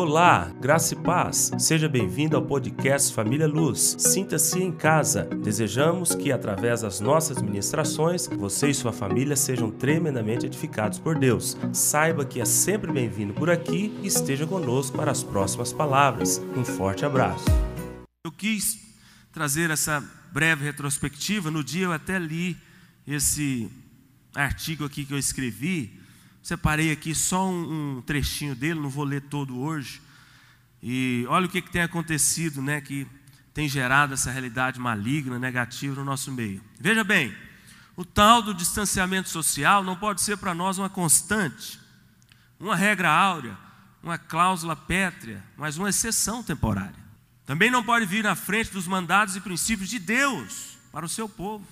Olá, graça e paz. Seja bem-vindo ao podcast Família Luz. Sinta-se em casa. Desejamos que, através das nossas ministrações, você e sua família sejam tremendamente edificados por Deus. Saiba que é sempre bem-vindo por aqui e esteja conosco para as próximas palavras. Um forte abraço. Eu quis trazer essa breve retrospectiva. No dia eu até li esse artigo aqui que eu escrevi Separei aqui só um, um trechinho dele, não vou ler todo hoje. E olha o que, que tem acontecido, né? Que tem gerado essa realidade maligna, negativa no nosso meio. Veja bem, o tal do distanciamento social não pode ser para nós uma constante, uma regra áurea, uma cláusula pétrea, mas uma exceção temporária. Também não pode vir na frente dos mandados e princípios de Deus para o seu povo.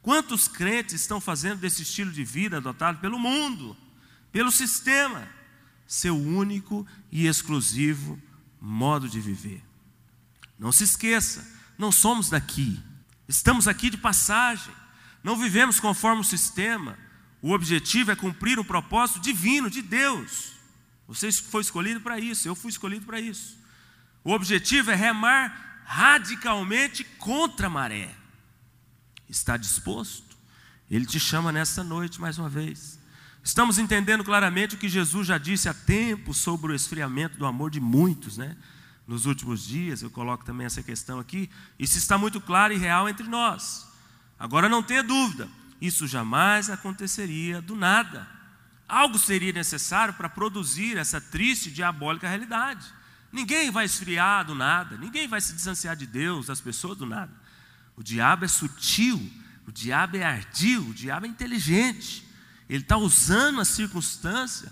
Quantos crentes estão fazendo desse estilo de vida adotado pelo mundo? Pelo sistema, seu único e exclusivo modo de viver. Não se esqueça, não somos daqui, estamos aqui de passagem, não vivemos conforme o sistema. O objetivo é cumprir um propósito divino de Deus. Você foi escolhido para isso, eu fui escolhido para isso. O objetivo é remar radicalmente contra a maré. Está disposto? Ele te chama nesta noite mais uma vez. Estamos entendendo claramente o que Jesus já disse há tempo sobre o esfriamento do amor de muitos, né? Nos últimos dias, eu coloco também essa questão aqui. Isso está muito claro e real entre nós. Agora não tenha dúvida, isso jamais aconteceria do nada. Algo seria necessário para produzir essa triste e diabólica realidade. Ninguém vai esfriar do nada, ninguém vai se distanciar de Deus, das pessoas do nada. O diabo é sutil, o diabo é ardil, o diabo é inteligente. Ele está usando a circunstância,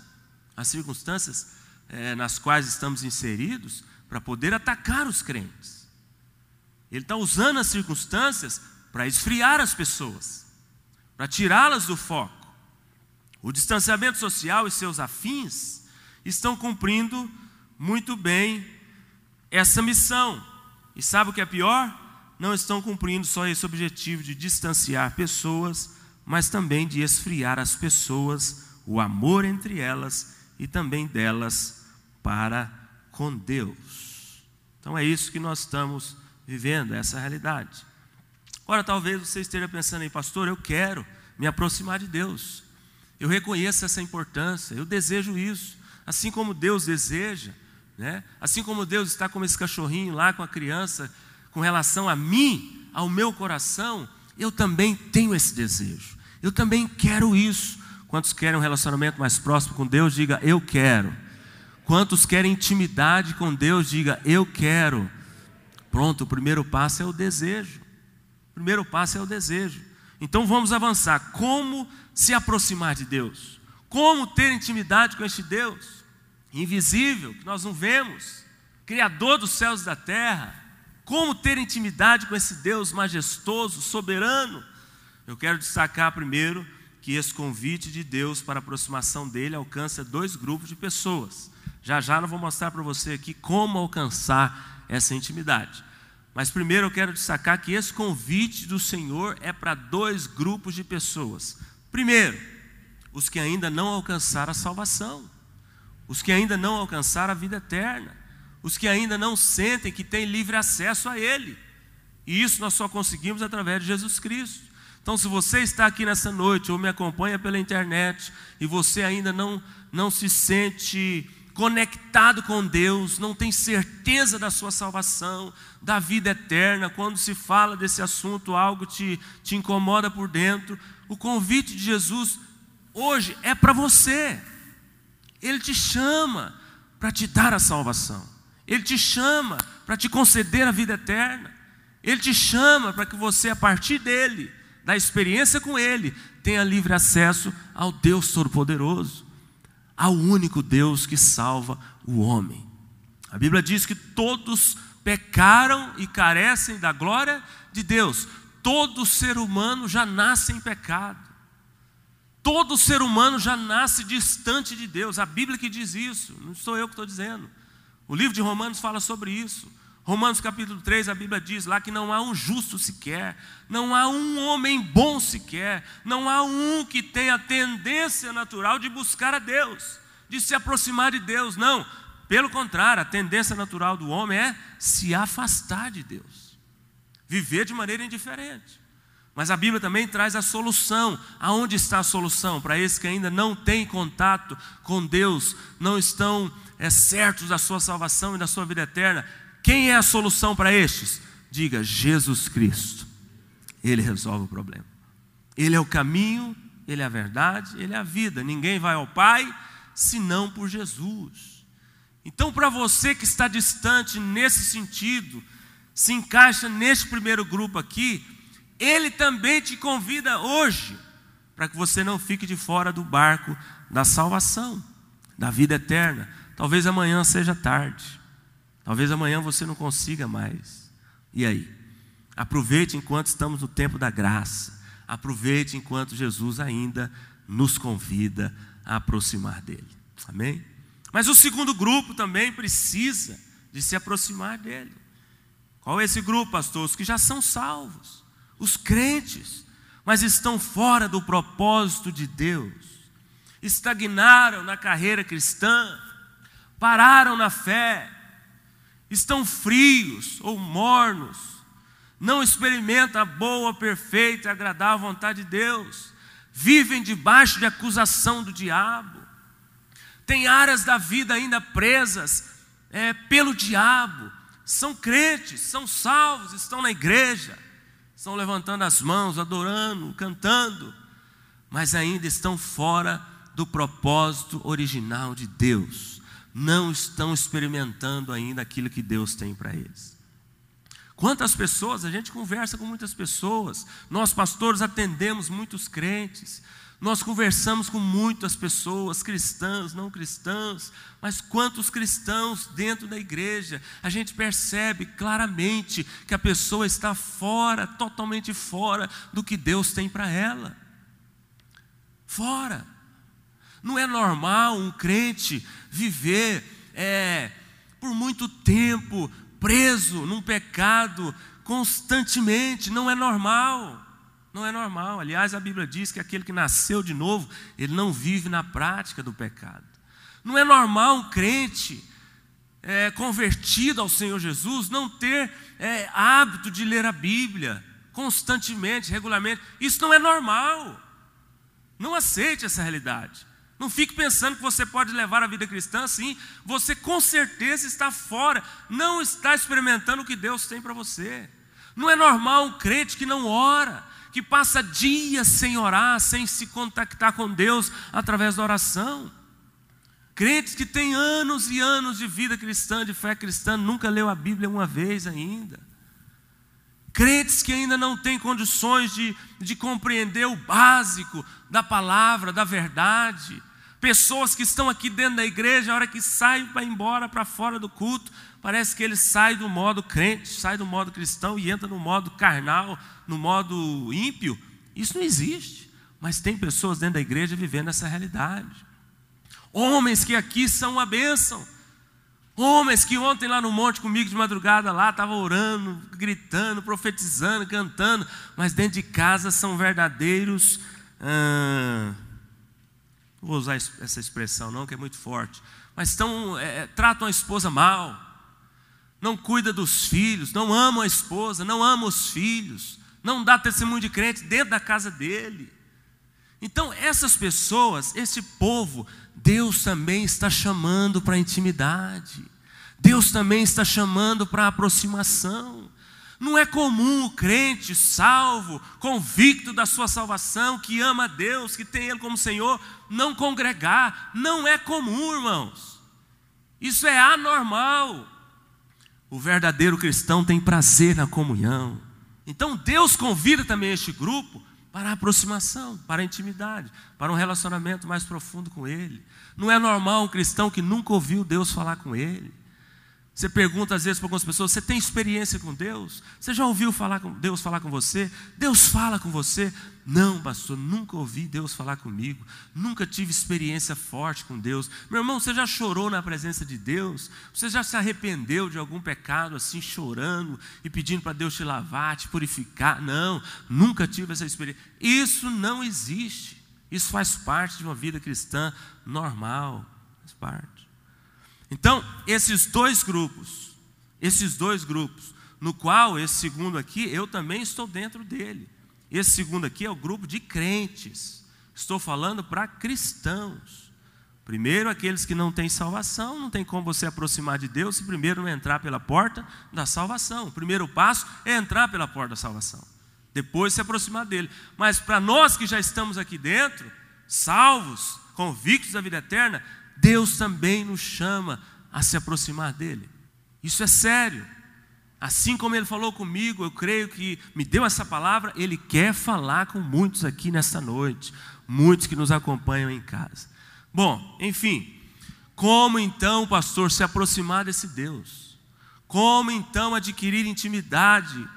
as circunstâncias é, nas quais estamos inseridos, para poder atacar os crentes. Ele está usando as circunstâncias para esfriar as pessoas, para tirá-las do foco. O distanciamento social e seus afins estão cumprindo muito bem essa missão. E sabe o que é pior? Não estão cumprindo só esse objetivo de distanciar pessoas mas também de esfriar as pessoas, o amor entre elas e também delas para com Deus. Então é isso que nós estamos vivendo, essa realidade. Ora, talvez você esteja pensando aí, pastor, eu quero me aproximar de Deus. Eu reconheço essa importância, eu desejo isso, assim como Deus deseja, né? Assim como Deus está como esse cachorrinho lá com a criança, com relação a mim, ao meu coração, eu também tenho esse desejo. Eu também quero isso. Quantos querem um relacionamento mais próximo com Deus, diga eu quero. Quantos querem intimidade com Deus, diga eu quero. Pronto, o primeiro passo é o desejo. O primeiro passo é o desejo. Então vamos avançar. Como se aproximar de Deus? Como ter intimidade com este Deus invisível, que nós não vemos, Criador dos céus e da terra? Como ter intimidade com esse Deus majestoso, soberano? Eu quero destacar primeiro que esse convite de Deus para a aproximação dele alcança dois grupos de pessoas. Já já eu vou mostrar para você aqui como alcançar essa intimidade. Mas primeiro eu quero destacar que esse convite do Senhor é para dois grupos de pessoas. Primeiro, os que ainda não alcançaram a salvação, os que ainda não alcançaram a vida eterna, os que ainda não sentem que têm livre acesso a Ele. E isso nós só conseguimos através de Jesus Cristo. Então, se você está aqui nessa noite ou me acompanha pela internet e você ainda não, não se sente conectado com Deus, não tem certeza da sua salvação, da vida eterna, quando se fala desse assunto, algo te, te incomoda por dentro, o convite de Jesus hoje é para você. Ele te chama para te dar a salvação. Ele te chama para te conceder a vida eterna. Ele te chama para que você, a partir dele, da experiência com Ele, tenha livre acesso ao Deus Todo-Poderoso, ao único Deus que salva o homem. A Bíblia diz que todos pecaram e carecem da glória de Deus. Todo ser humano já nasce em pecado. Todo ser humano já nasce distante de Deus. A Bíblia que diz isso, não sou eu que estou dizendo. O livro de Romanos fala sobre isso. Romanos capítulo 3, a Bíblia diz lá que não há um justo sequer, não há um homem bom sequer, não há um que tenha a tendência natural de buscar a Deus, de se aproximar de Deus. Não, Pelo contrário, a tendência natural do homem é se afastar de Deus, viver de maneira indiferente. Mas a Bíblia também traz a solução. Aonde está a solução? Para esses que ainda não têm contato com Deus, não estão é, certos da sua salvação e da sua vida eterna. Quem é a solução para estes? Diga Jesus Cristo. Ele resolve o problema. Ele é o caminho, ele é a verdade, ele é a vida. Ninguém vai ao Pai senão por Jesus. Então, para você que está distante nesse sentido, se encaixa neste primeiro grupo aqui, ele também te convida hoje, para que você não fique de fora do barco da salvação, da vida eterna. Talvez amanhã seja tarde, talvez amanhã você não consiga mais. E aí? Aproveite enquanto estamos no tempo da graça, aproveite enquanto Jesus ainda nos convida a aproximar dele. Amém? Mas o segundo grupo também precisa de se aproximar dele. Qual é esse grupo, pastor? Os que já são salvos os crentes, mas estão fora do propósito de Deus, estagnaram na carreira cristã, pararam na fé, estão frios ou mornos, não experimentam a boa, perfeita e agradável vontade de Deus, vivem debaixo de acusação do diabo, têm áreas da vida ainda presas é, pelo diabo, são crentes, são salvos, estão na igreja, estão levantando as mãos, adorando, cantando, mas ainda estão fora do propósito original de Deus. Não estão experimentando ainda aquilo que Deus tem para eles. Quantas pessoas, a gente conversa com muitas pessoas, nós pastores atendemos muitos crentes, nós conversamos com muitas pessoas, cristãs, não cristãs, mas quantos cristãos dentro da igreja, a gente percebe claramente que a pessoa está fora, totalmente fora do que Deus tem para ela. Fora. Não é normal um crente viver é, por muito tempo preso num pecado constantemente, não é normal. Não é normal. Aliás, a Bíblia diz que aquele que nasceu de novo, ele não vive na prática do pecado. Não é normal um crente é, convertido ao Senhor Jesus não ter é, hábito de ler a Bíblia constantemente, regularmente. Isso não é normal. Não aceite essa realidade. Não fique pensando que você pode levar a vida cristã assim. Você com certeza está fora, não está experimentando o que Deus tem para você. Não é normal um crente que não ora, que passa dias sem orar, sem se contactar com Deus através da oração. Crentes que têm anos e anos de vida cristã, de fé cristã, nunca leu a Bíblia uma vez ainda. Crentes que ainda não têm condições de, de compreender o básico da palavra, da verdade. Pessoas que estão aqui dentro da igreja, a hora que saem para embora para fora do culto, parece que eles saem do modo crente, saem do modo cristão e entram no modo carnal, no modo ímpio. Isso não existe. Mas tem pessoas dentro da igreja vivendo essa realidade. Homens que aqui são uma bênção. Homens que ontem lá no monte comigo de madrugada lá estavam orando, gritando, profetizando, cantando, mas dentro de casa são verdadeiros. Ah, não vou usar essa expressão não, que é muito forte. Mas estão, é, tratam a esposa mal, não cuida dos filhos, não amam a esposa, não amam os filhos, não dá testemunho de crente dentro da casa dele. Então, essas pessoas, esse povo, Deus também está chamando para a intimidade. Deus também está chamando para a aproximação. Não é comum o crente salvo, convicto da sua salvação, que ama a Deus, que tem Ele como Senhor, não congregar. Não é comum, irmãos. Isso é anormal. O verdadeiro cristão tem prazer na comunhão. Então Deus convida também este grupo para a aproximação, para a intimidade, para um relacionamento mais profundo com Ele. Não é normal um cristão que nunca ouviu Deus falar com ele. Você pergunta às vezes para algumas pessoas: você tem experiência com Deus? Você já ouviu falar com Deus falar com você? Deus fala com você? Não, pastor, nunca ouvi Deus falar comigo. Nunca tive experiência forte com Deus. Meu irmão, você já chorou na presença de Deus? Você já se arrependeu de algum pecado assim, chorando e pedindo para Deus te lavar, te purificar? Não, nunca tive essa experiência. Isso não existe. Isso faz parte de uma vida cristã normal. Faz parte. Então, esses dois grupos, esses dois grupos, no qual esse segundo aqui, eu também estou dentro dele. Esse segundo aqui é o grupo de crentes. Estou falando para cristãos. Primeiro, aqueles que não têm salvação, não tem como você aproximar de Deus se primeiro não entrar pela porta da salvação. O primeiro passo é entrar pela porta da salvação. Depois se aproximar dele. Mas para nós que já estamos aqui dentro, salvos, convictos da vida eterna, Deus também nos chama a se aproximar dele. Isso é sério. Assim como ele falou comigo, eu creio que me deu essa palavra, ele quer falar com muitos aqui nesta noite, muitos que nos acompanham em casa. Bom, enfim, como então, pastor, se aproximar desse Deus? Como então adquirir intimidade,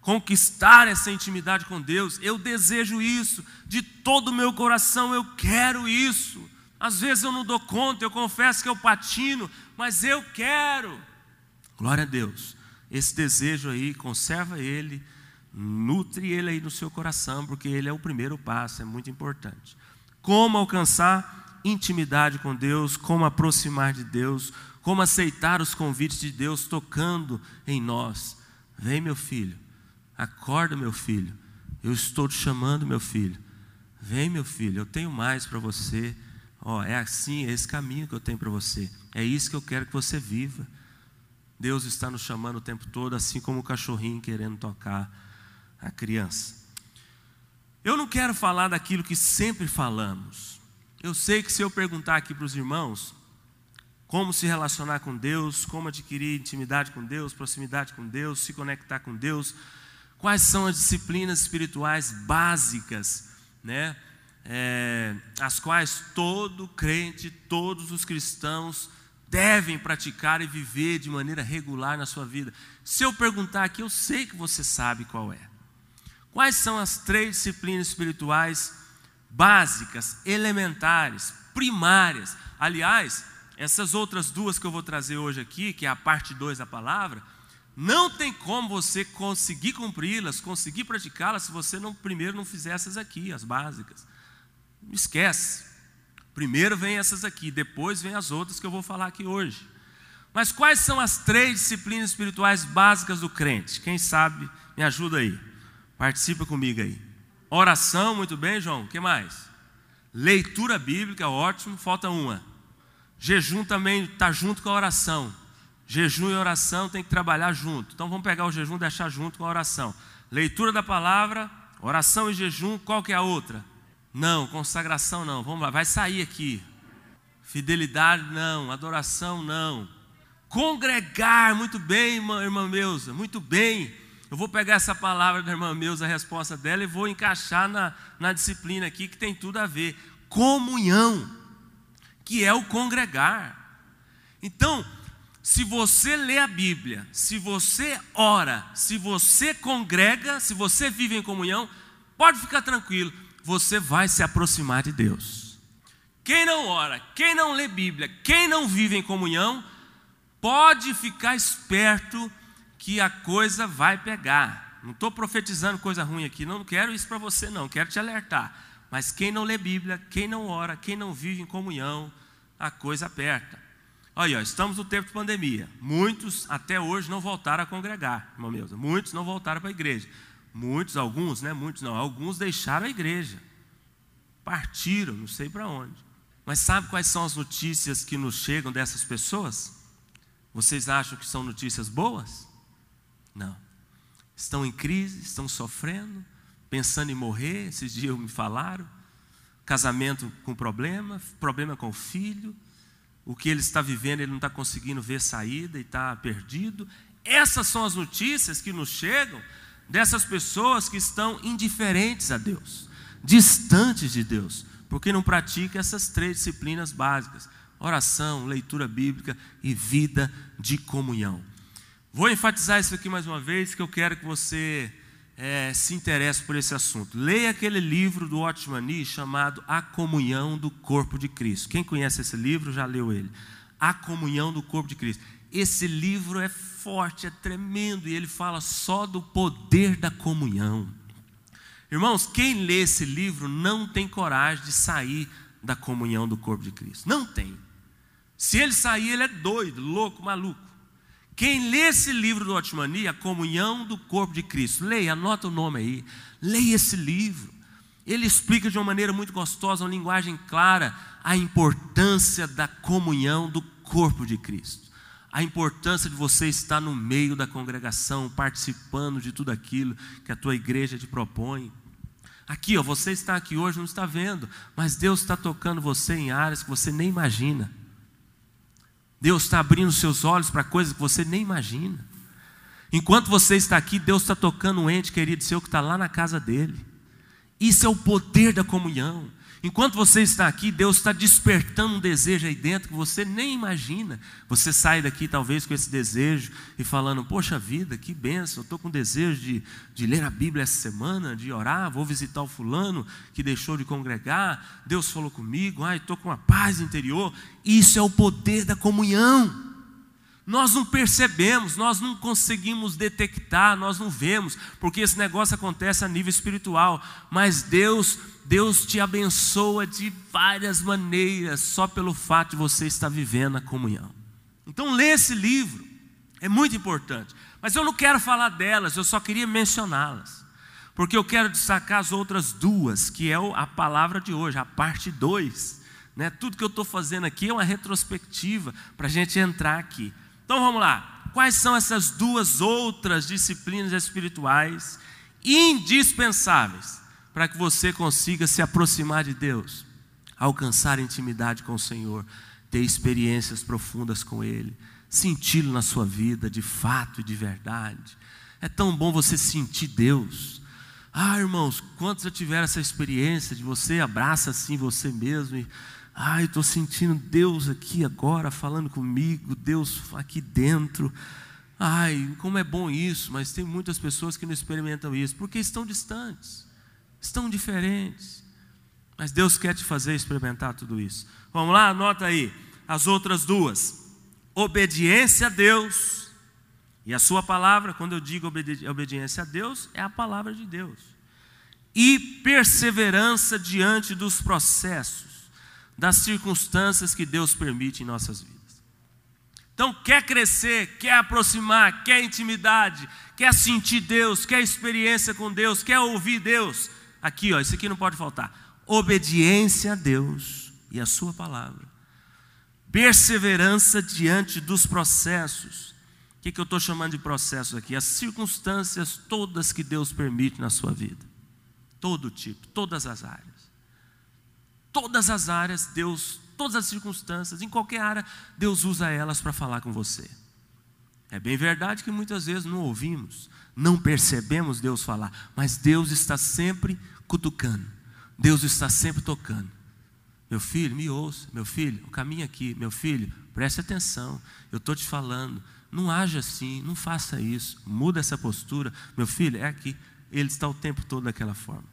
conquistar essa intimidade com Deus? Eu desejo isso, de todo o meu coração eu quero isso. Às vezes eu não dou conta, eu confesso que eu patino, mas eu quero. Glória a Deus esse desejo aí, conserva ele, nutre ele aí no seu coração, porque ele é o primeiro passo, é muito importante. Como alcançar intimidade com Deus, como aproximar de Deus, como aceitar os convites de Deus tocando em nós. Vem, meu filho, acorda, meu filho, eu estou te chamando, meu filho. Vem, meu filho, eu tenho mais para você. Ó, é assim, é esse caminho que eu tenho para você. É isso que eu quero que você viva. Deus está nos chamando o tempo todo, assim como o cachorrinho querendo tocar a criança. Eu não quero falar daquilo que sempre falamos. Eu sei que se eu perguntar aqui para os irmãos como se relacionar com Deus, como adquirir intimidade com Deus, proximidade com Deus, se conectar com Deus, quais são as disciplinas espirituais básicas, né? É, as quais todo crente, todos os cristãos devem praticar e viver de maneira regular na sua vida. Se eu perguntar aqui, eu sei que você sabe qual é. Quais são as três disciplinas espirituais básicas, elementares, primárias? Aliás, essas outras duas que eu vou trazer hoje aqui, que é a parte 2 da palavra, não tem como você conseguir cumpri-las, conseguir praticá-las, se você não primeiro não fizer essas aqui, as básicas. Esquece. Primeiro vem essas aqui, depois vem as outras que eu vou falar aqui hoje. Mas quais são as três disciplinas espirituais básicas do crente? Quem sabe, me ajuda aí. Participa comigo aí. Oração, muito bem, João. O que mais? Leitura bíblica, ótimo. Falta uma. Jejum também está junto com a oração. Jejum e oração tem que trabalhar junto. Então vamos pegar o jejum e deixar junto com a oração. Leitura da palavra, oração e jejum, qual que é a outra? Não, consagração não. Vamos lá, vai sair aqui. Fidelidade não, adoração não. Congregar, muito bem, irmã, irmã Meusa, muito bem. Eu vou pegar essa palavra da irmã Meusa, a resposta dela, e vou encaixar na, na disciplina aqui que tem tudo a ver. Comunhão, que é o congregar. Então, se você lê a Bíblia, se você ora, se você congrega, se você vive em comunhão, pode ficar tranquilo, você vai se aproximar de Deus. Quem não ora, quem não lê Bíblia, quem não vive em comunhão, pode ficar esperto que a coisa vai pegar. Não estou profetizando coisa ruim aqui, não quero isso para você, não, quero te alertar. Mas quem não lê Bíblia, quem não ora, quem não vive em comunhão, a coisa aperta. Olha, estamos no tempo de pandemia. Muitos até hoje não voltaram a congregar, irmão meu. Muitos não voltaram para a igreja. Muitos, alguns, né? Muitos não, alguns deixaram a igreja. Partiram, não sei para onde. Mas sabe quais são as notícias que nos chegam dessas pessoas? Vocês acham que são notícias boas? Não. Estão em crise, estão sofrendo, pensando em morrer, esses dias me falaram. Casamento com problema, problema com o filho, o que ele está vivendo, ele não está conseguindo ver saída e está perdido. Essas são as notícias que nos chegam dessas pessoas que estão indiferentes a Deus, distantes de Deus, porque não praticam essas três disciplinas básicas: oração, leitura bíblica e vida de comunhão. Vou enfatizar isso aqui mais uma vez, que eu quero que você é, se interesse por esse assunto. Leia aquele livro do Otmani chamado A Comunhão do Corpo de Cristo. Quem conhece esse livro já leu ele. A Comunhão do Corpo de Cristo. Esse livro é forte, é tremendo, e ele fala só do poder da comunhão. Irmãos, quem lê esse livro não tem coragem de sair da comunhão do corpo de Cristo. Não tem. Se ele sair, ele é doido, louco, maluco. Quem lê esse livro do Otmani, a comunhão do corpo de Cristo, leia, anota o nome aí, leia esse livro. Ele explica de uma maneira muito gostosa, uma linguagem clara, a importância da comunhão do corpo de Cristo. A importância de você estar no meio da congregação, participando de tudo aquilo que a tua igreja te propõe. Aqui, ó, você está aqui hoje, não está vendo, mas Deus está tocando você em áreas que você nem imagina. Deus está abrindo seus olhos para coisas que você nem imagina. Enquanto você está aqui, Deus está tocando um ente querido seu que está lá na casa dele. Isso é o poder da comunhão. Enquanto você está aqui, Deus está despertando um desejo aí dentro que você nem imagina. Você sai daqui talvez com esse desejo e falando: Poxa vida, que benção, eu estou com desejo de, de ler a Bíblia essa semana, de orar, vou visitar o fulano que deixou de congregar. Deus falou comigo, ai, estou com uma paz interior. Isso é o poder da comunhão. Nós não percebemos, nós não conseguimos detectar, nós não vemos, porque esse negócio acontece a nível espiritual, mas Deus, Deus te abençoa de várias maneiras, só pelo fato de você estar vivendo a comunhão. Então lê esse livro, é muito importante. Mas eu não quero falar delas, eu só queria mencioná-las. Porque eu quero destacar as outras duas, que é a palavra de hoje, a parte 2. Né? Tudo que eu estou fazendo aqui é uma retrospectiva para a gente entrar aqui. Então vamos lá. Quais são essas duas outras disciplinas espirituais indispensáveis para que você consiga se aproximar de Deus, alcançar intimidade com o Senhor, ter experiências profundas com Ele, senti-lo na sua vida de fato e de verdade? É tão bom você sentir Deus. Ah, irmãos, quantos já tiveram essa experiência de você abraça assim você mesmo e Ai, estou sentindo Deus aqui agora falando comigo, Deus aqui dentro. Ai, como é bom isso, mas tem muitas pessoas que não experimentam isso, porque estão distantes, estão diferentes. Mas Deus quer te fazer experimentar tudo isso. Vamos lá, anota aí as outras duas: obediência a Deus e a Sua palavra. Quando eu digo obedi obediência a Deus, é a palavra de Deus, e perseverança diante dos processos das circunstâncias que Deus permite em nossas vidas. Então, quer crescer, quer aproximar, quer intimidade, quer sentir Deus, quer experiência com Deus, quer ouvir Deus. Aqui, ó, isso aqui não pode faltar. Obediência a Deus e a Sua palavra. Perseverança diante dos processos. O que, que eu estou chamando de processos aqui? As circunstâncias todas que Deus permite na sua vida. Todo tipo, todas as áreas todas as áreas, Deus, todas as circunstâncias, em qualquer área, Deus usa elas para falar com você. É bem verdade que muitas vezes não ouvimos, não percebemos Deus falar, mas Deus está sempre cutucando, Deus está sempre tocando. Meu filho, me ouça, meu filho, o caminho aqui, meu filho, preste atenção, eu estou te falando, não haja assim, não faça isso, muda essa postura, meu filho, é aqui, ele está o tempo todo daquela forma.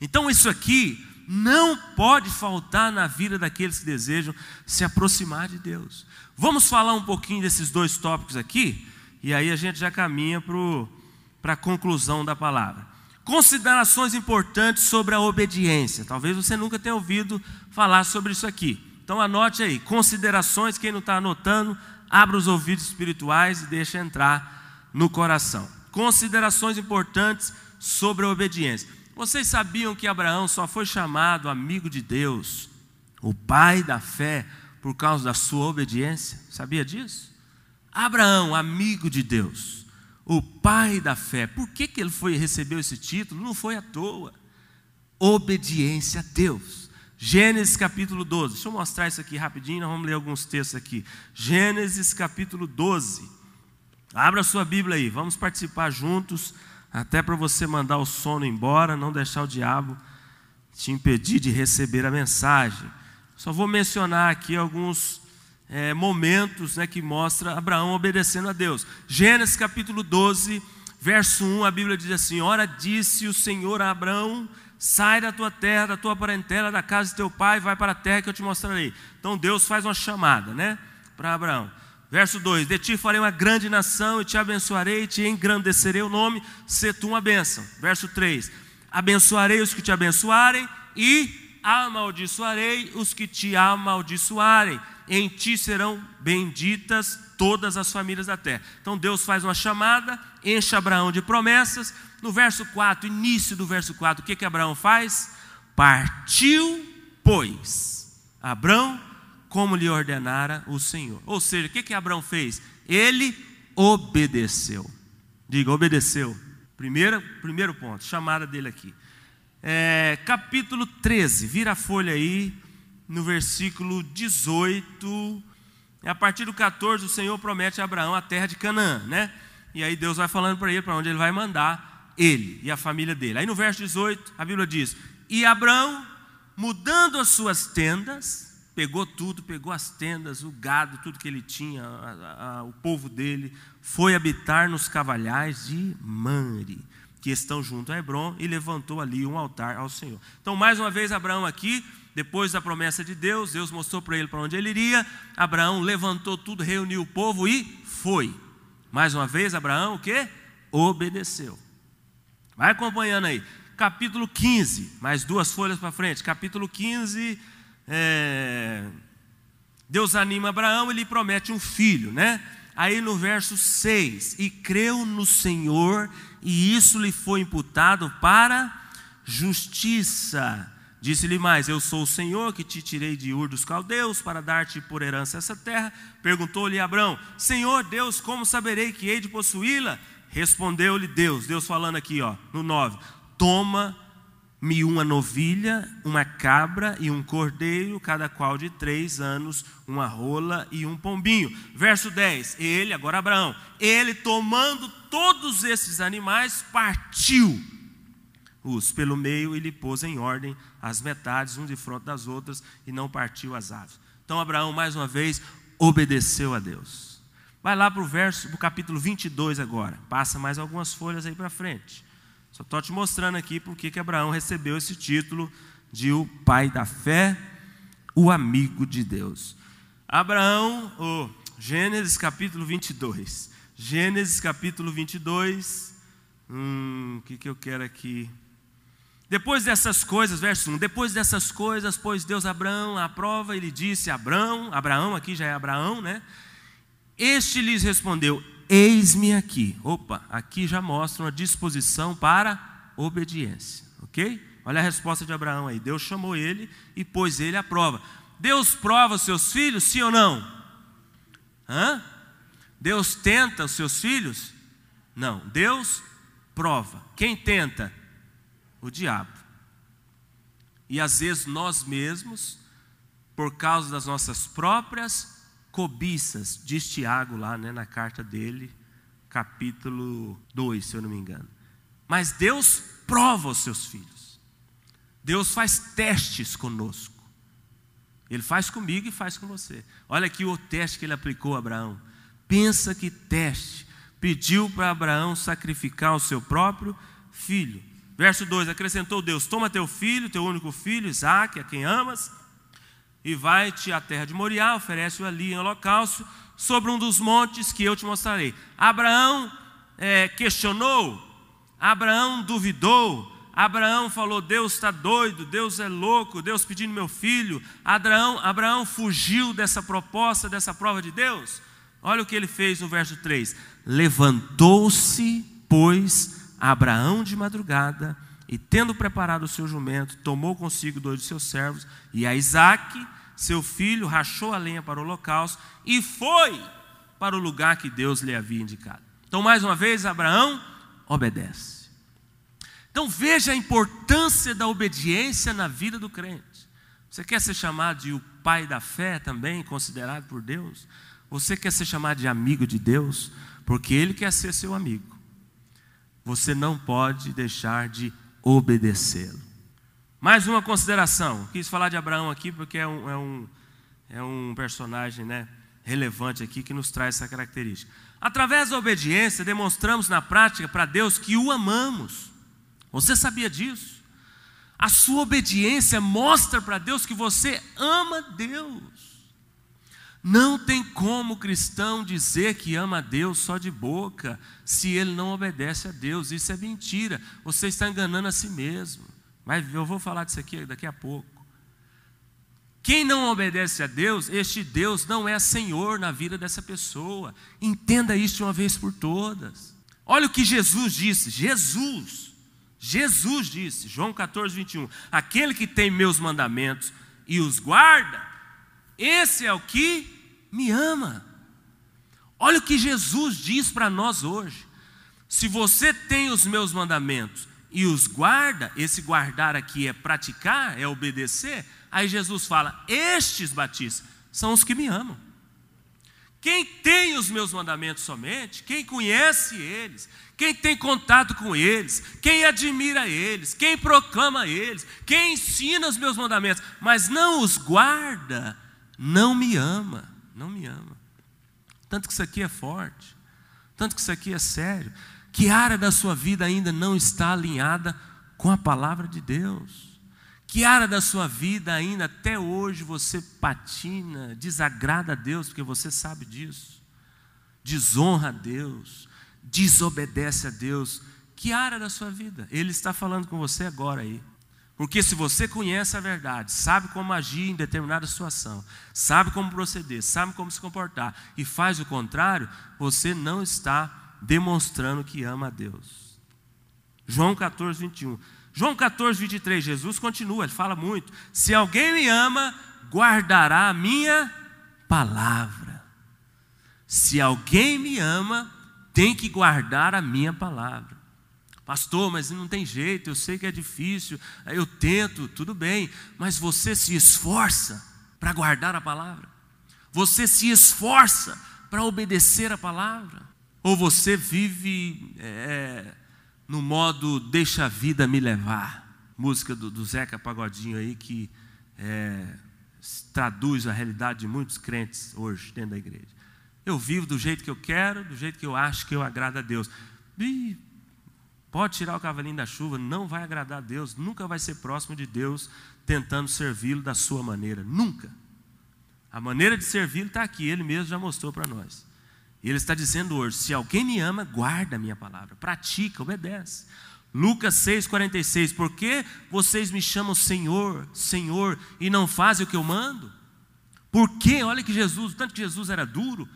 Então, isso aqui não pode faltar na vida daqueles que desejam se aproximar de Deus. Vamos falar um pouquinho desses dois tópicos aqui, e aí a gente já caminha para a conclusão da palavra. Considerações importantes sobre a obediência. Talvez você nunca tenha ouvido falar sobre isso aqui. Então anote aí, considerações, quem não está anotando, abra os ouvidos espirituais e deixa entrar no coração. Considerações importantes sobre a obediência. Vocês sabiam que Abraão só foi chamado amigo de Deus, o pai da fé, por causa da sua obediência? Sabia disso? Abraão, amigo de Deus, o pai da fé. Por que, que ele foi recebeu esse título? Não foi à toa. Obediência a Deus. Gênesis capítulo 12. Deixa eu mostrar isso aqui rapidinho, nós vamos ler alguns textos aqui. Gênesis capítulo 12. Abra sua Bíblia aí, vamos participar juntos até para você mandar o sono embora, não deixar o diabo te impedir de receber a mensagem. Só vou mencionar aqui alguns é, momentos né, que mostra Abraão obedecendo a Deus. Gênesis capítulo 12, verso 1, a Bíblia diz assim: Ora disse o Senhor a Abraão: Sai da tua terra, da tua parentela, da casa de teu pai, vai para a terra que eu te mostrarei. Então Deus faz uma chamada, né, para Abraão. Verso 2: De ti farei uma grande nação e te abençoarei, e te engrandecerei o nome, se tu uma bênção. Verso 3: Abençoarei os que te abençoarem e amaldiçoarei os que te amaldiçoarem. em ti serão benditas todas as famílias da terra. Então Deus faz uma chamada, enche Abraão de promessas. No verso 4, início do verso 4, o que que Abraão faz? Partiu, pois, Abraão, como lhe ordenara o Senhor. Ou seja, o que que Abraão fez? Ele obedeceu. Diga, obedeceu. Primeiro, primeiro ponto, chamada dele aqui. É, capítulo 13, vira a folha aí, no versículo 18. A partir do 14, o Senhor promete a Abraão a terra de Canaã, né? E aí Deus vai falando para ele para onde ele vai mandar ele e a família dele. Aí no verso 18, a Bíblia diz: E Abraão, mudando as suas tendas, pegou tudo, pegou as tendas, o gado, tudo que ele tinha, a, a, o povo dele, foi habitar nos cavalhais de Manre, que estão junto a Hebron, e levantou ali um altar ao Senhor. Então, mais uma vez, Abraão aqui, depois da promessa de Deus, Deus mostrou para ele para onde ele iria. Abraão levantou tudo, reuniu o povo e foi. Mais uma vez, Abraão o que? Obedeceu. Vai acompanhando aí. Capítulo 15, mais duas folhas para frente. Capítulo 15, é, Deus anima Abraão e lhe promete um filho, né? Aí no verso 6: E creu no Senhor, e isso lhe foi imputado para justiça. Disse-lhe mais: Eu sou o Senhor que te tirei de Ur dos Caldeus para dar-te por herança essa terra. Perguntou-lhe Abraão: Senhor Deus, como saberei que hei de possuí-la? Respondeu-lhe Deus, Deus falando aqui, ó, no 9: Toma me uma novilha, uma cabra e um cordeiro, cada qual de três anos, uma rola e um pombinho. Verso 10: Ele, agora Abraão, ele tomando todos esses animais, partiu-os pelo meio e lhe pôs em ordem as metades, um de frente das outras, e não partiu as aves. Então Abraão, mais uma vez, obedeceu a Deus. Vai lá para o verso, para o capítulo 22 agora. Passa mais algumas folhas aí para frente. Só estou te mostrando aqui porque que Abraão recebeu esse título de o pai da fé, o amigo de Deus. Abraão, oh, Gênesis capítulo 22. Gênesis capítulo 22. Hum, o que, que eu quero aqui? Depois dessas coisas, verso 1: Depois dessas coisas, pois Deus Abraão à prova, ele disse: Abraão, Abraão, aqui já é Abraão, né? Este lhes respondeu: Eis-me aqui. Opa, aqui já mostra uma disposição para obediência, ok? Olha a resposta de Abraão aí. Deus chamou ele e pôs ele à prova. Deus prova os seus filhos, sim ou não? Hã? Deus tenta os seus filhos? Não. Deus prova. Quem tenta? O diabo. E às vezes nós mesmos, por causa das nossas próprias cobiças, diz Tiago lá né, na carta dele, capítulo 2, se eu não me engano. Mas Deus prova os seus filhos. Deus faz testes conosco. Ele faz comigo e faz com você. Olha aqui o teste que ele aplicou a Abraão. Pensa que teste. Pediu para Abraão sacrificar o seu próprio filho. Verso 2: Acrescentou Deus: Toma teu filho, teu único filho, Isaque, a quem amas, e vai-te à terra de Moriá, oferece-o ali em holocausto, sobre um dos montes que eu te mostrarei. Abraão é, questionou, Abraão duvidou, Abraão falou: Deus está doido, Deus é louco, Deus pedindo meu filho. Abraão, Abraão fugiu dessa proposta, dessa prova de Deus. Olha o que ele fez no verso 3: Levantou-se, pois, Abraão de madrugada, e tendo preparado o seu jumento, tomou consigo dois de seus servos e a Isaque, seu filho, rachou a lenha para o holocausto e foi para o lugar que Deus lhe havia indicado. Então, mais uma vez, Abraão obedece. Então, veja a importância da obediência na vida do crente. Você quer ser chamado de o pai da fé também, considerado por Deus? Você quer ser chamado de amigo de Deus? Porque Ele quer ser seu amigo. Você não pode deixar de obedecê-lo. Mais uma consideração. Quis falar de Abraão aqui porque é um, é um, é um personagem né, relevante aqui que nos traz essa característica. Através da obediência, demonstramos na prática para Deus que o amamos. Você sabia disso? A sua obediência mostra para Deus que você ama Deus. Não tem como o cristão dizer que ama a Deus só de boca, se ele não obedece a Deus. Isso é mentira. Você está enganando a si mesmo. Mas eu vou falar disso aqui daqui a pouco. Quem não obedece a Deus, este Deus não é Senhor na vida dessa pessoa. Entenda isso de uma vez por todas. Olha o que Jesus disse. Jesus, Jesus disse, João 14, 21. Aquele que tem meus mandamentos e os guarda, esse é o que me ama. Olha o que Jesus diz para nós hoje. Se você tem os meus mandamentos e os guarda, esse guardar aqui é praticar, é obedecer, aí Jesus fala: Estes batistas são os que me amam. Quem tem os meus mandamentos somente, quem conhece eles, quem tem contato com eles, quem admira eles, quem proclama eles, quem ensina os meus mandamentos, mas não os guarda, não me ama, não me ama. Tanto que isso aqui é forte, tanto que isso aqui é sério. Que área da sua vida ainda não está alinhada com a palavra de Deus? Que área da sua vida ainda até hoje você patina, desagrada a Deus, porque você sabe disso? Desonra a Deus, desobedece a Deus. Que área da sua vida? Ele está falando com você agora aí. Porque se você conhece a verdade, sabe como agir em determinada situação, sabe como proceder, sabe como se comportar e faz o contrário, você não está demonstrando que ama a Deus. João 14, 21. João 14, 23, Jesus continua, ele fala muito: Se alguém me ama, guardará a minha palavra. Se alguém me ama, tem que guardar a minha palavra. Pastor, mas não tem jeito, eu sei que é difícil, eu tento, tudo bem, mas você se esforça para guardar a palavra? Você se esforça para obedecer a palavra? Ou você vive é, no modo deixa a vida me levar? Música do, do Zeca Pagodinho aí que é, traduz a realidade de muitos crentes hoje dentro da igreja. Eu vivo do jeito que eu quero, do jeito que eu acho que eu agrado a Deus. Pode tirar o cavalinho da chuva, não vai agradar a Deus, nunca vai ser próximo de Deus tentando servi-lo da sua maneira, nunca. A maneira de servi-lo está aqui, ele mesmo já mostrou para nós. Ele está dizendo hoje: se alguém me ama, guarda a minha palavra, pratica, obedece. Lucas 6,46: Por que vocês me chamam Senhor, Senhor, e não fazem o que eu mando? Por que? Olha que Jesus, tanto que Jesus era duro,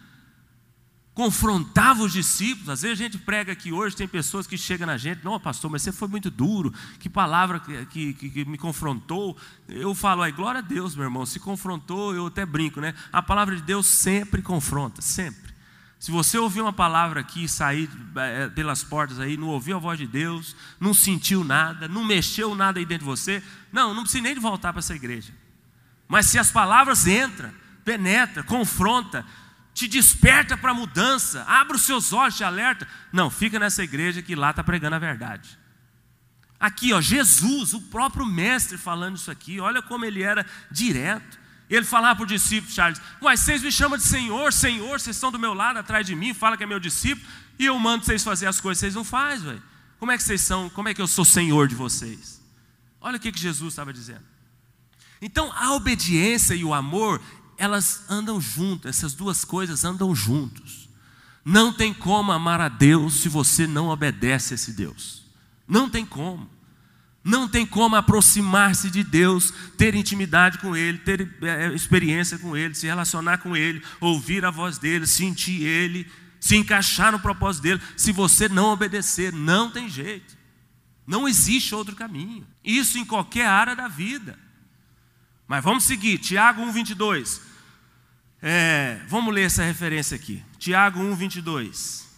confrontava os discípulos. Às vezes a gente prega aqui hoje, tem pessoas que chegam na gente, não, pastor, mas você foi muito duro, que palavra que, que, que me confrontou. Eu falo, aí, glória a Deus, meu irmão, se confrontou, eu até brinco, né? A palavra de Deus sempre confronta, sempre. Se você ouviu uma palavra aqui, sair é, pelas portas aí, não ouviu a voz de Deus, não sentiu nada, não mexeu nada aí dentro de você, não, não precisa nem de voltar para essa igreja. Mas se as palavras entram, penetra, confronta, te desperta para a mudança, abre os seus olhos, te alerta, não, fica nessa igreja que lá está pregando a verdade. Aqui, ó, Jesus, o próprio mestre falando isso aqui, olha como ele era direto. Ele falava para o discípulo, Charles, mas vocês me chamam de Senhor, Senhor, vocês estão do meu lado, atrás de mim, fala que é meu discípulo, e eu mando vocês fazer as coisas, vocês não fazem, velho. Como é que vocês são, como é que eu sou Senhor de vocês? Olha o que, que Jesus estava dizendo. Então, a obediência e o amor, elas andam juntas, essas duas coisas andam juntos. Não tem como amar a Deus se você não obedece a esse Deus. Não tem como. Não tem como aproximar-se de Deus, ter intimidade com Ele, ter é, experiência com Ele, se relacionar com Ele, ouvir a voz dEle, sentir Ele, se encaixar no propósito dEle. Se você não obedecer, não tem jeito. Não existe outro caminho. Isso em qualquer área da vida. Mas vamos seguir, Tiago 1, 22. É, vamos ler essa referência aqui. Tiago 1, 22.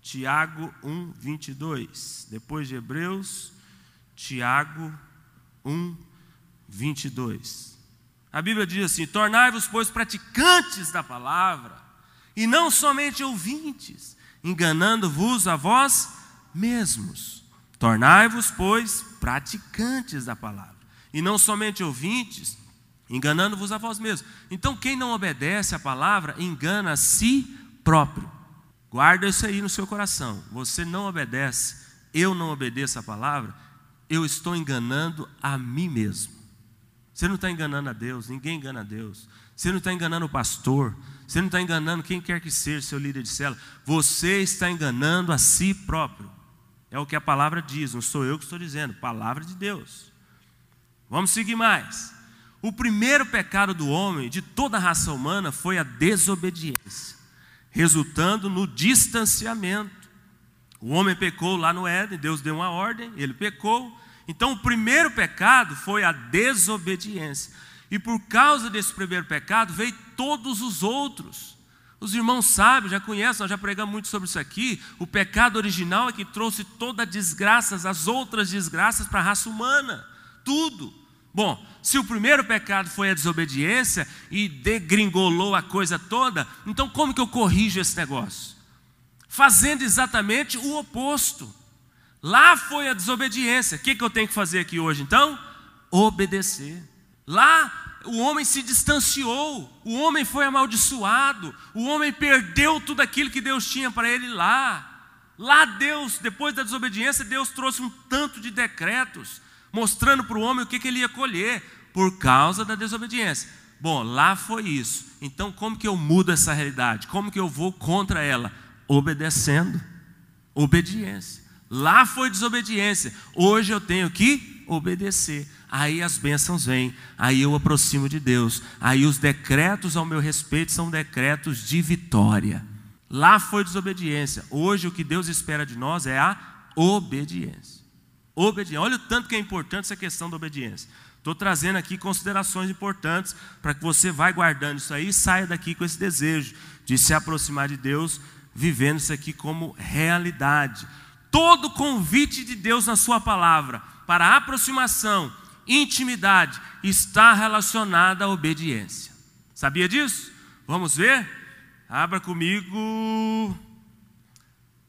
Tiago 1, 22. Depois de Hebreus, Tiago 1, 22. A Bíblia diz assim: Tornai-vos, pois, praticantes da palavra, e não somente ouvintes, enganando-vos a vós mesmos. Tornai-vos, pois, praticantes da palavra, e não somente ouvintes, enganando-vos a vós mesmos. Então, quem não obedece à palavra, engana a si próprio. Guarda isso aí no seu coração. Você não obedece, eu não obedeço à palavra, eu estou enganando a mim mesmo. Você não está enganando a Deus, ninguém engana a Deus. Você não está enganando o pastor, você não está enganando quem quer que seja seu líder de cela. Você está enganando a si próprio. É o que a palavra diz, não sou eu que estou dizendo, palavra de Deus. Vamos seguir mais. O primeiro pecado do homem, de toda a raça humana, foi a desobediência, resultando no distanciamento. O homem pecou lá no Éden, Deus deu uma ordem, ele pecou. Então, o primeiro pecado foi a desobediência. E por causa desse primeiro pecado, veio todos os outros. Os irmãos sabem, já conhecem, nós já pregamos muito sobre isso aqui. O pecado original é que trouxe toda a desgraça, as outras desgraças para a raça humana. Tudo. Bom, se o primeiro pecado foi a desobediência e degringolou a coisa toda, então como que eu corrijo esse negócio? Fazendo exatamente o oposto. Lá foi a desobediência. O que, que eu tenho que fazer aqui hoje então? Obedecer. Lá o homem se distanciou, o homem foi amaldiçoado, o homem perdeu tudo aquilo que Deus tinha para ele lá. Lá Deus, depois da desobediência, Deus trouxe um tanto de decretos, mostrando para o homem o que, que ele ia colher por causa da desobediência. Bom, lá foi isso. Então, como que eu mudo essa realidade? Como que eu vou contra ela? Obedecendo. Obediência. Lá foi desobediência. Hoje eu tenho que obedecer aí as bênçãos vêm, aí eu aproximo de Deus, aí os decretos ao meu respeito são decretos de vitória. Lá foi desobediência, hoje o que Deus espera de nós é a obediência. Obediência. Olha o tanto que é importante essa questão da obediência. Estou trazendo aqui considerações importantes para que você vá guardando isso aí e saia daqui com esse desejo de se aproximar de Deus, vivendo isso aqui como realidade. Todo convite de Deus na Sua palavra para aproximação intimidade está relacionada à obediência. Sabia disso? Vamos ver? Abra comigo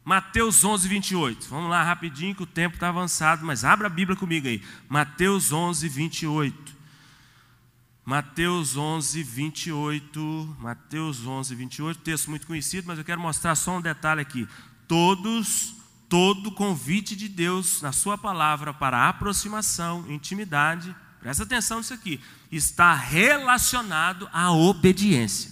Mateus 11, 28. Vamos lá rapidinho que o tempo está avançado, mas abra a Bíblia comigo aí. Mateus 11, 28. Mateus 11, 28. Mateus 11, 28. Texto muito conhecido, mas eu quero mostrar só um detalhe aqui. Todos todo convite de Deus na Sua palavra para aproximação, intimidade, presta atenção nisso aqui, está relacionado à obediência.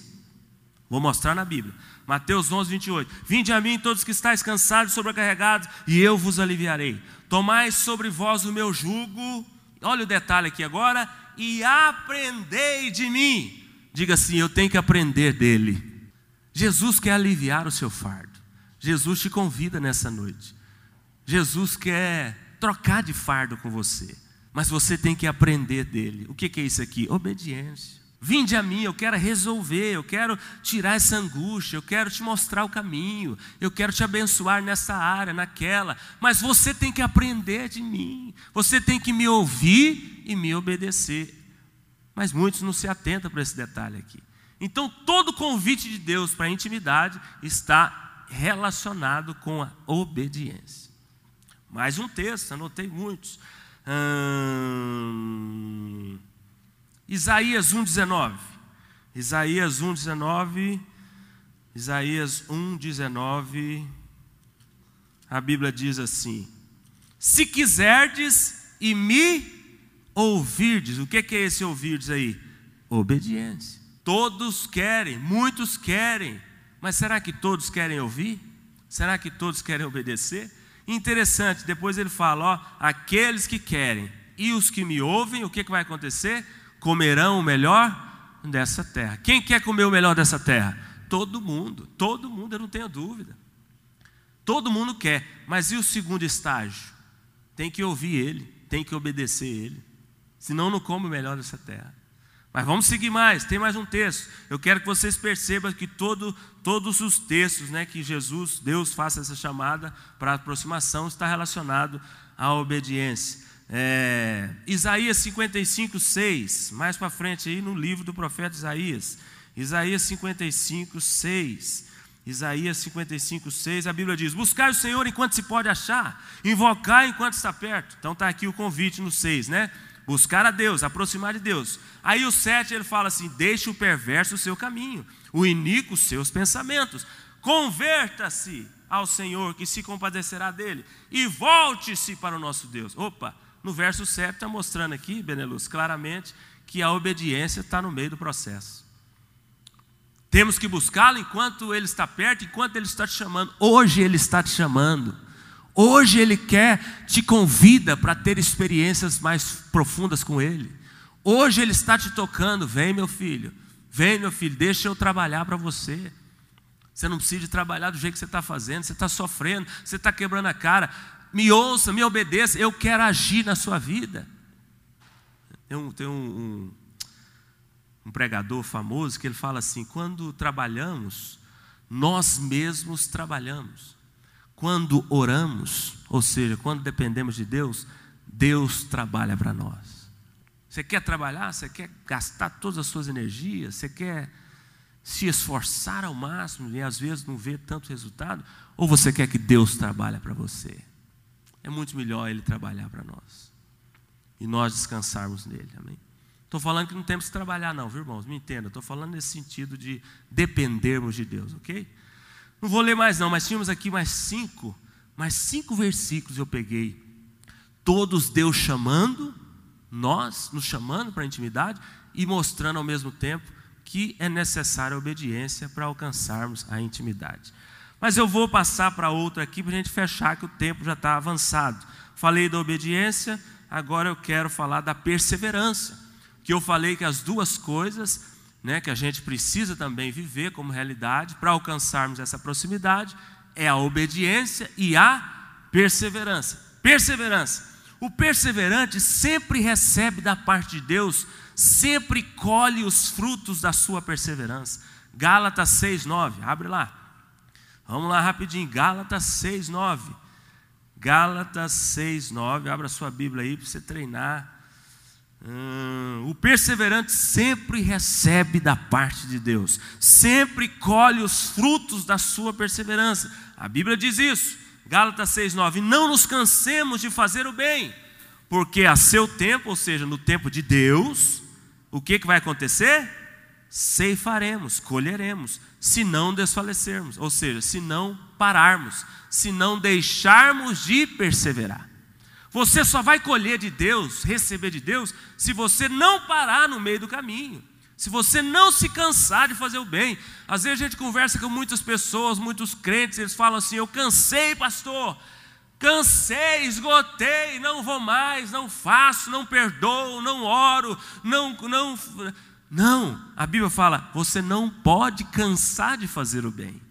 Vou mostrar na Bíblia. Mateus 11, 28. Vinde a mim todos que estáis cansados e sobrecarregados, e eu vos aliviarei. Tomai sobre vós o meu jugo, olha o detalhe aqui agora, e aprendei de mim. Diga assim: eu tenho que aprender dele. Jesus quer aliviar o seu fardo. Jesus te convida nessa noite. Jesus quer trocar de fardo com você, mas você tem que aprender dele. O que é isso aqui? Obediência. Vinde a mim, eu quero resolver, eu quero tirar essa angústia, eu quero te mostrar o caminho, eu quero te abençoar nessa área, naquela, mas você tem que aprender de mim, você tem que me ouvir e me obedecer. Mas muitos não se atentam para esse detalhe aqui. Então, todo convite de Deus para a intimidade está relacionado com a obediência. Mais um texto, anotei muitos. Hum, Isaías 1,19. Isaías 1,19. Isaías 1,19. A Bíblia diz assim: Se quiserdes e me ouvirdes, o que é esse ouvirdes aí? Obediência. Todos querem, muitos querem, mas será que todos querem ouvir? Será que todos querem obedecer? Interessante, depois ele fala: ó, aqueles que querem e os que me ouvem, o que, que vai acontecer? Comerão o melhor dessa terra. Quem quer comer o melhor dessa terra? Todo mundo, todo mundo, eu não tenho dúvida. Todo mundo quer, mas e o segundo estágio? Tem que ouvir ele, tem que obedecer ele, senão não come o melhor dessa terra. Mas vamos seguir mais, tem mais um texto. Eu quero que vocês percebam que todo, todos os textos né, que Jesus, Deus faça essa chamada para aproximação, está relacionado à obediência. É, Isaías 55, 6, mais para frente aí no livro do profeta Isaías. Isaías 55, 6. Isaías 55, 6, a Bíblia diz: Buscai o Senhor enquanto se pode achar, invocai enquanto está perto. Então está aqui o convite no 6, né? Buscar a Deus, aproximar de Deus. Aí o 7 ele fala assim: deixe o perverso o seu caminho, o iníquo os seus pensamentos. Converta-se ao Senhor, que se compadecerá dele, e volte-se para o nosso Deus. Opa, no verso 7 está mostrando aqui, Beneluz, claramente que a obediência está no meio do processo. Temos que buscá-lo enquanto ele está perto, enquanto ele está te chamando. Hoje ele está te chamando. Hoje Ele quer, te convida para ter experiências mais profundas com Ele. Hoje Ele está te tocando. Vem, meu filho. Vem, meu filho, deixa eu trabalhar para você. Você não precisa trabalhar do jeito que você está fazendo, você está sofrendo, você está quebrando a cara. Me ouça, me obedeça, eu quero agir na sua vida. Tem um, tem um, um, um pregador famoso que ele fala assim: quando trabalhamos, nós mesmos trabalhamos. Quando oramos, ou seja, quando dependemos de Deus, Deus trabalha para nós. Você quer trabalhar? Você quer gastar todas as suas energias? Você quer se esforçar ao máximo e às vezes não ver tanto resultado? Ou você quer que Deus trabalhe para você? É muito melhor Ele trabalhar para nós e nós descansarmos nele, amém? Estou falando que não temos que trabalhar, não, viu, irmãos? Me entenda, estou falando nesse sentido de dependermos de Deus, ok? Não vou ler mais, não, mas tínhamos aqui mais cinco, mais cinco versículos eu peguei. Todos Deus chamando, nós nos chamando para a intimidade e mostrando ao mesmo tempo que é necessária a obediência para alcançarmos a intimidade. Mas eu vou passar para outra aqui para a gente fechar, que o tempo já está avançado. Falei da obediência, agora eu quero falar da perseverança. Que eu falei que as duas coisas né, que a gente precisa também viver como realidade para alcançarmos essa proximidade é a obediência e a perseverança. Perseverança. O perseverante sempre recebe da parte de Deus sempre colhe os frutos da sua perseverança. Gálatas 6, 9, abre lá. Vamos lá rapidinho, Gálatas 6, 9. Gálatas 6, 9, abra sua Bíblia aí para você treinar. Hum, o perseverante sempre recebe da parte de Deus, sempre colhe os frutos da sua perseverança. A Bíblia diz isso, Gálatas 6,9: Não nos cansemos de fazer o bem, porque a seu tempo, ou seja, no tempo de Deus, o que, que vai acontecer? Ceifaremos, colheremos, se não desfalecermos, ou seja, se não pararmos, se não deixarmos de perseverar. Você só vai colher de Deus, receber de Deus, se você não parar no meio do caminho, se você não se cansar de fazer o bem. Às vezes a gente conversa com muitas pessoas, muitos crentes, eles falam assim: Eu cansei, pastor, Cansei, esgotei, não vou mais, não faço, não perdoo, não oro, não, não. Não, a Bíblia fala: você não pode cansar de fazer o bem.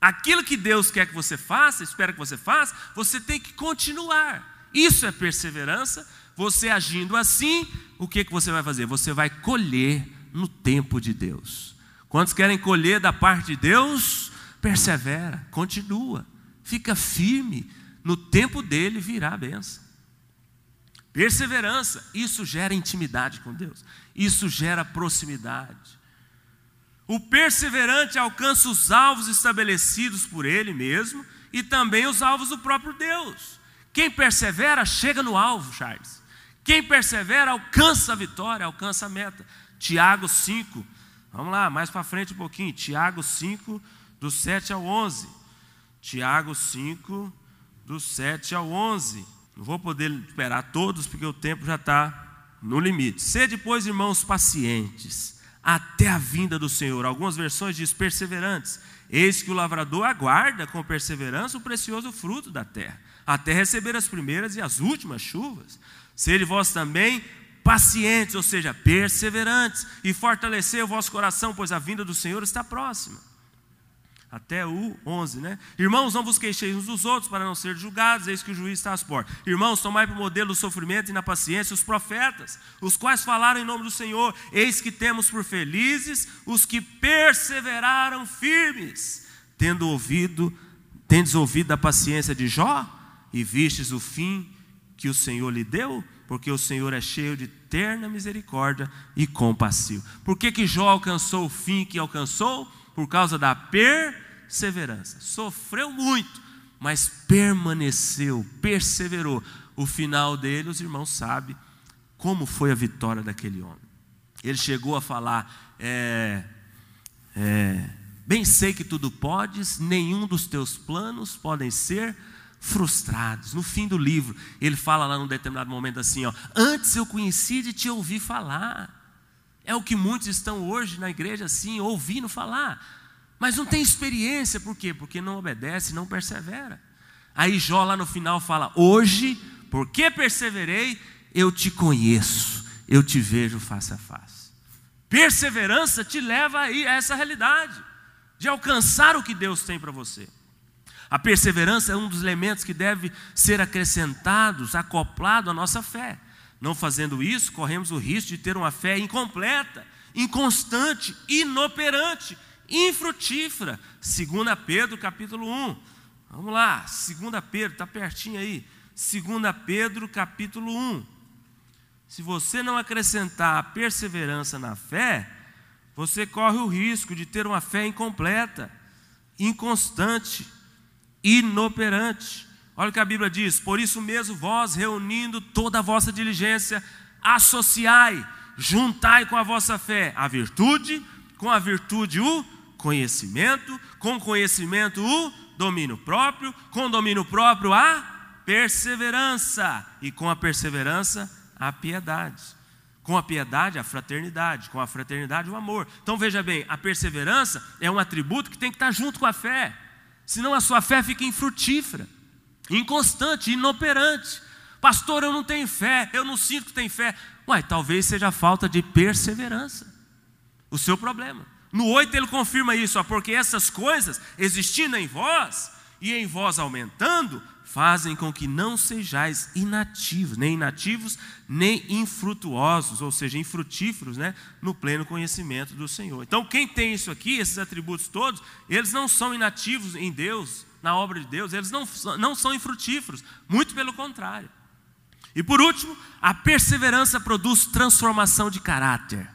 Aquilo que Deus quer que você faça, espera que você faça, você tem que continuar. Isso é perseverança. Você agindo assim, o que, que você vai fazer? Você vai colher no tempo de Deus. Quantos querem colher da parte de Deus? Persevera, continua, fica firme, no tempo dele virá a benção. Perseverança, isso gera intimidade com Deus, isso gera proximidade. O perseverante alcança os alvos estabelecidos por ele mesmo e também os alvos do próprio Deus. Quem persevera chega no alvo, Charles. Quem persevera alcança a vitória, alcança a meta. Tiago 5, vamos lá, mais para frente um pouquinho. Tiago 5, do 7 ao 11. Tiago 5, do 7 ao 11. Não vou poder esperar todos, porque o tempo já está no limite. Sede, pois, irmãos, pacientes, até a vinda do Senhor. Algumas versões diz perseverantes. Eis que o lavrador aguarda com perseverança o precioso fruto da terra, até receber as primeiras e as últimas chuvas. Sede vós também pacientes, ou seja, perseverantes, e fortalecer o vosso coração, pois a vinda do Senhor está próxima até o 11, né? Irmãos, não vos queixeis uns dos outros para não ser julgados, eis que o juiz está às portas. Irmãos, tomai por modelo do sofrimento e na paciência os profetas, os quais falaram em nome do Senhor. Eis que temos por felizes os que perseveraram firmes, tendo ouvido, tendes ouvido da paciência de Jó e vistes o fim que o Senhor lhe deu, porque o Senhor é cheio de terna misericórdia e compassivo. Por que que Jó alcançou o fim que alcançou? Por causa da perseverança. Sofreu muito, mas permaneceu, perseverou. O final dele, os irmãos sabem como foi a vitória daquele homem. Ele chegou a falar: é, é, Bem sei que tudo podes, nenhum dos teus planos podem ser frustrados. No fim do livro, ele fala lá num determinado momento assim: ó, Antes eu conheci de te ouvir falar. É o que muitos estão hoje na igreja assim, ouvindo falar mas não tem experiência, por quê? Porque não obedece, não persevera. Aí Jó lá no final fala: Hoje, porque perseverei, eu te conheço, eu te vejo face a face. Perseverança te leva aí a essa realidade de alcançar o que Deus tem para você. A perseverança é um dos elementos que deve ser acrescentados, acoplado à nossa fé. Não fazendo isso, corremos o risco de ter uma fé incompleta, inconstante, inoperante, infrutífera. 2 Pedro capítulo 1. Vamos lá, 2 Pedro, está pertinho aí. 2 Pedro capítulo 1. Se você não acrescentar perseverança na fé, você corre o risco de ter uma fé incompleta, inconstante, inoperante. Olha o que a Bíblia diz: Por isso mesmo, vós, reunindo toda a vossa diligência, associai, juntai com a vossa fé a virtude, com a virtude o conhecimento, com conhecimento o domínio próprio, com domínio próprio a perseverança, e com a perseverança a piedade. Com a piedade, a fraternidade, com a fraternidade, o amor. Então veja bem, a perseverança é um atributo que tem que estar junto com a fé, senão a sua fé fica infrutífera, inconstante, inoperante. Pastor, eu não tenho fé, eu não sinto que tenho fé. Uai, talvez seja falta de perseverança, o seu problema. No 8 ele confirma isso, ó, porque essas coisas existindo em vós e em vós aumentando, fazem com que não sejais inativos, nem inativos, nem infrutuosos, ou seja, infrutíferos, né, no pleno conhecimento do Senhor. Então, quem tem isso aqui, esses atributos todos, eles não são inativos em Deus, na obra de Deus, eles não, não são infrutíferos, muito pelo contrário. E por último, a perseverança produz transformação de caráter,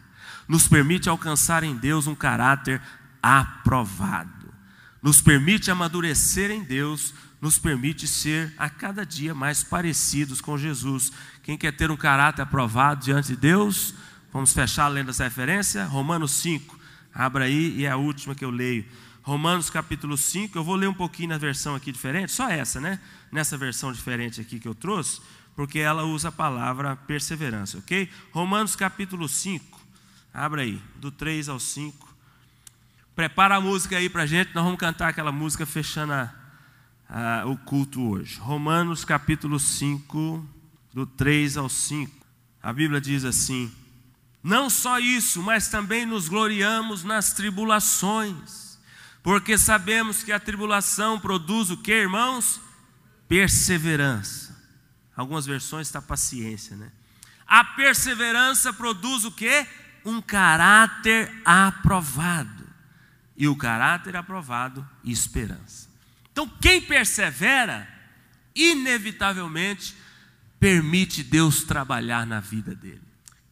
nos permite alcançar em Deus um caráter aprovado, nos permite amadurecer em Deus nos permite ser a cada dia mais parecidos com Jesus. Quem quer ter um caráter aprovado diante de Deus, vamos fechar lendo essa referência? Romanos 5. Abra aí e é a última que eu leio. Romanos capítulo 5, eu vou ler um pouquinho na versão aqui diferente, só essa, né? Nessa versão diferente aqui que eu trouxe, porque ela usa a palavra perseverança, ok? Romanos capítulo 5, abra aí, do 3 ao 5. Prepara a música aí para gente, nós vamos cantar aquela música fechando a, ah, o culto hoje. Romanos capítulo 5, do 3 ao 5. A Bíblia diz assim: Não só isso, mas também nos gloriamos nas tribulações, porque sabemos que a tribulação produz o que, irmãos? Perseverança. Algumas versões está paciência, né? A perseverança produz o que? Um caráter aprovado. E o caráter aprovado, esperança. Então, quem persevera, inevitavelmente permite Deus trabalhar na vida dele.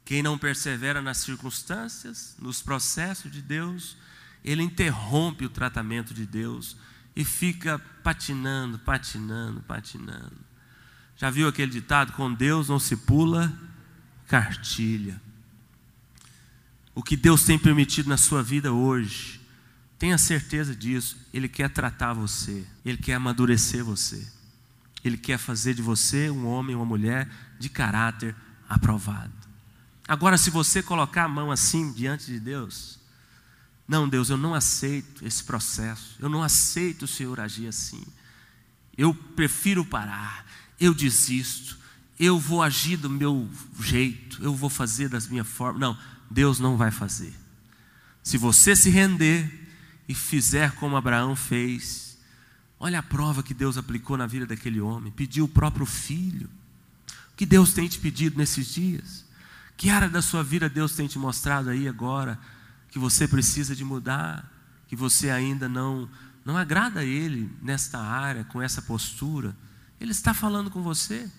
Quem não persevera nas circunstâncias, nos processos de Deus, ele interrompe o tratamento de Deus e fica patinando, patinando, patinando. Já viu aquele ditado: com Deus não se pula cartilha. O que Deus tem permitido na sua vida hoje, Tenha certeza disso. Ele quer tratar você, ele quer amadurecer você, ele quer fazer de você um homem, uma mulher de caráter aprovado. Agora, se você colocar a mão assim diante de Deus, não, Deus, eu não aceito esse processo, eu não aceito o Senhor agir assim, eu prefiro parar, eu desisto, eu vou agir do meu jeito, eu vou fazer das minhas formas. Não, Deus não vai fazer. Se você se render, e fizer como Abraão fez, olha a prova que Deus aplicou na vida daquele homem, pediu o próprio filho. O que Deus tem te pedido nesses dias? Que área da sua vida Deus tem te mostrado aí agora que você precisa de mudar, que você ainda não não agrada a ele nesta área, com essa postura? Ele está falando com você.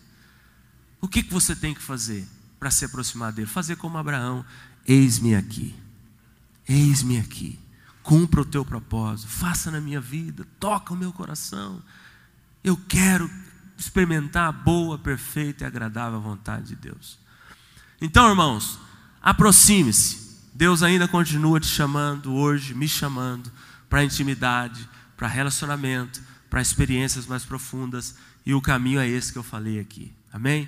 O que, que você tem que fazer para se aproximar dele? Fazer como Abraão: eis-me aqui, eis-me aqui cumpra o teu propósito, faça na minha vida, toca o meu coração. Eu quero experimentar a boa, perfeita e agradável vontade de Deus. Então, irmãos, aproxime-se. Deus ainda continua te chamando hoje, me chamando para intimidade, para relacionamento, para experiências mais profundas, e o caminho é esse que eu falei aqui. Amém?